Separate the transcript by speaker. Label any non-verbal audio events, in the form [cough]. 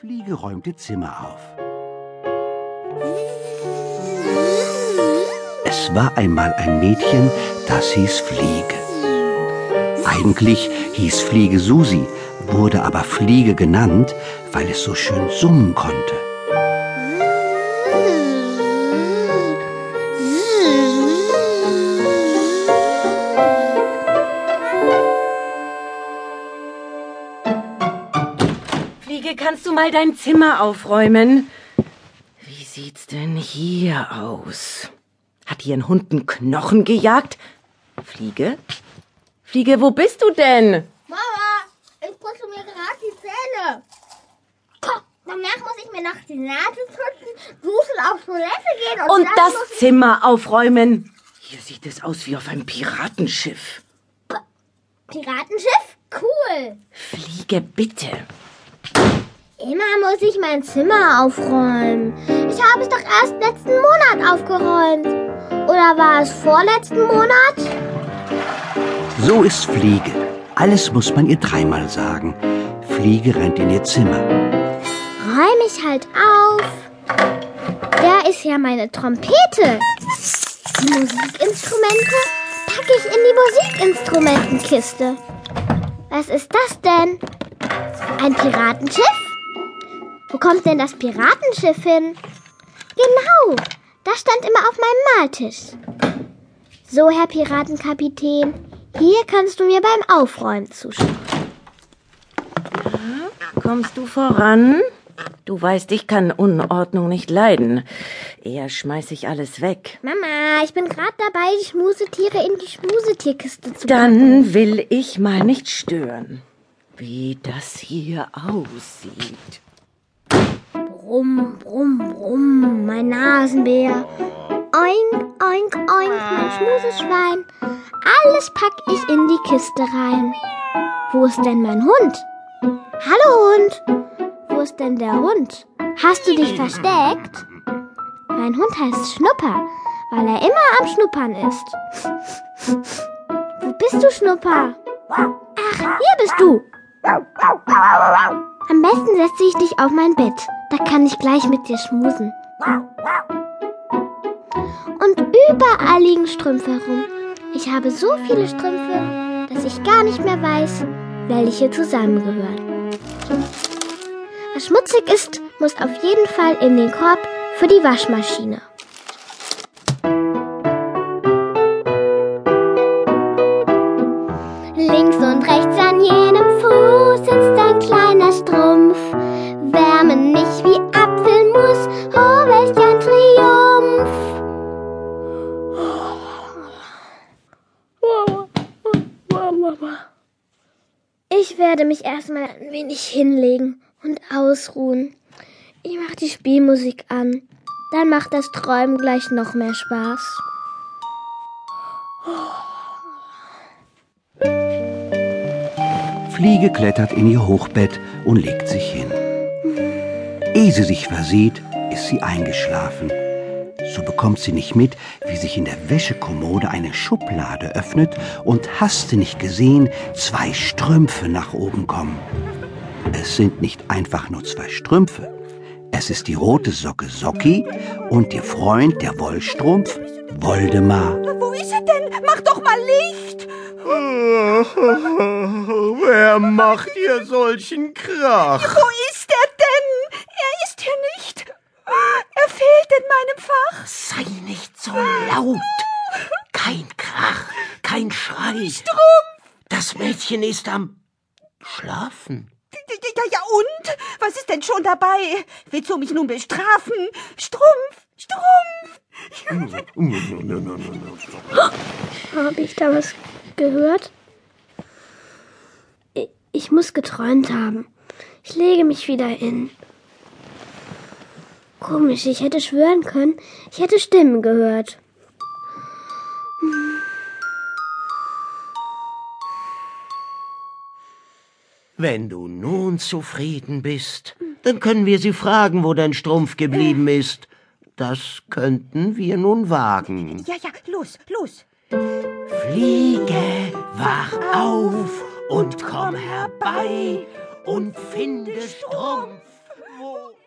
Speaker 1: Fliege räumte Zimmer auf. Es war einmal ein Mädchen, das hieß Fliege. Eigentlich hieß Fliege Susi, wurde aber Fliege genannt, weil es so schön summen konnte.
Speaker 2: Fliege, kannst du mal dein Zimmer aufräumen? Wie sieht's denn hier aus? Hat hier ein Hund einen Knochen gejagt? Fliege? Fliege, wo bist du denn?
Speaker 3: Mama, ich putze mir gerade die Zähne. Komm, danach muss ich mir noch die Nase putzen, duschen, auf Toilette gehen und,
Speaker 2: Und das. Zimmer aufräumen. Hier sieht es aus wie auf einem Piratenschiff.
Speaker 3: Piratenschiff? Cool.
Speaker 2: Fliege, bitte.
Speaker 3: Immer muss ich mein Zimmer aufräumen. Ich habe es doch erst letzten Monat aufgeräumt. Oder war es vorletzten Monat?
Speaker 1: So ist Fliege. Alles muss man ihr dreimal sagen. Fliege rennt in ihr Zimmer.
Speaker 3: Räum ich halt auf. Da ist ja meine Trompete. Die Musikinstrumente packe ich in die Musikinstrumentenkiste. Was ist das denn? Ein Piratenschiff? Wo kommt denn das Piratenschiff hin? Genau, das stand immer auf meinem Maltisch. So, Herr Piratenkapitän, hier kannst du mir beim Aufräumen zuschauen.
Speaker 2: Kommst du voran? Du weißt, ich kann Unordnung nicht leiden. Eher schmeiß ich alles weg.
Speaker 3: Mama, ich bin gerade dabei, die Schmusetiere in die Schmusetierkiste zu packen.
Speaker 2: Dann will ich mal nicht stören. Wie das hier aussieht.
Speaker 3: Brumm, brumm, brumm, mein Nasenbär. Oink, oink, oink, mein Schmuseschwein. Alles pack ich in die Kiste rein. Wo ist denn mein Hund? Hallo Hund. Wo ist denn der Hund? Hast du dich versteckt? Mein Hund heißt Schnupper, weil er immer am Schnuppern ist. Wo bist du, Schnupper? Ach, hier bist du. Am besten setze ich dich auf mein Bett. Da kann ich gleich mit dir schmusen. Und überall liegen Strümpfe herum. Ich habe so viele Strümpfe, dass ich gar nicht mehr weiß, welche zusammengehören. Was schmutzig ist, muss auf jeden Fall in den Korb für die Waschmaschine. Ich werde mich erstmal ein wenig hinlegen und ausruhen. Ich mache die Spielmusik an. Dann macht das Träumen gleich noch mehr Spaß.
Speaker 1: Fliege klettert in ihr Hochbett und legt sich hin. Ehe sie sich versieht, ist sie eingeschlafen. So bekommt sie nicht mit, wie sich in der Wäschekommode eine Schublade öffnet und hast du nicht gesehen, zwei Strümpfe nach oben kommen. Es sind nicht einfach nur zwei Strümpfe. Es ist die rote Socke Socki und ihr Freund, der Wollstrumpf, Woldemar.
Speaker 4: Wo ist er denn? Mach doch mal Licht! [laughs]
Speaker 5: Wer macht hier solchen Krach?
Speaker 4: Wo ist er denn? Er ist hier nicht. Er fehlt in meinem Fach.
Speaker 6: Sei nicht so laut. Kein Krach, kein Schrei.
Speaker 4: Strumpf!
Speaker 6: Das Mädchen ist am Schlafen.
Speaker 4: Ja, ja, und? Was ist denn schon dabei? Willst du mich nun bestrafen? Strumpf! Strumpf!
Speaker 3: Habe ich da was gehört? Ich, ich muss geträumt haben. Ich lege mich wieder hin. Komisch, ich hätte schwören können, ich hätte Stimmen gehört.
Speaker 6: Wenn du nun zufrieden bist, dann können wir sie fragen, wo dein Strumpf geblieben ist. Das könnten wir nun wagen.
Speaker 4: Ja, ja, los, los.
Speaker 6: Fliege, wach auf und komm herbei und finde Strumpf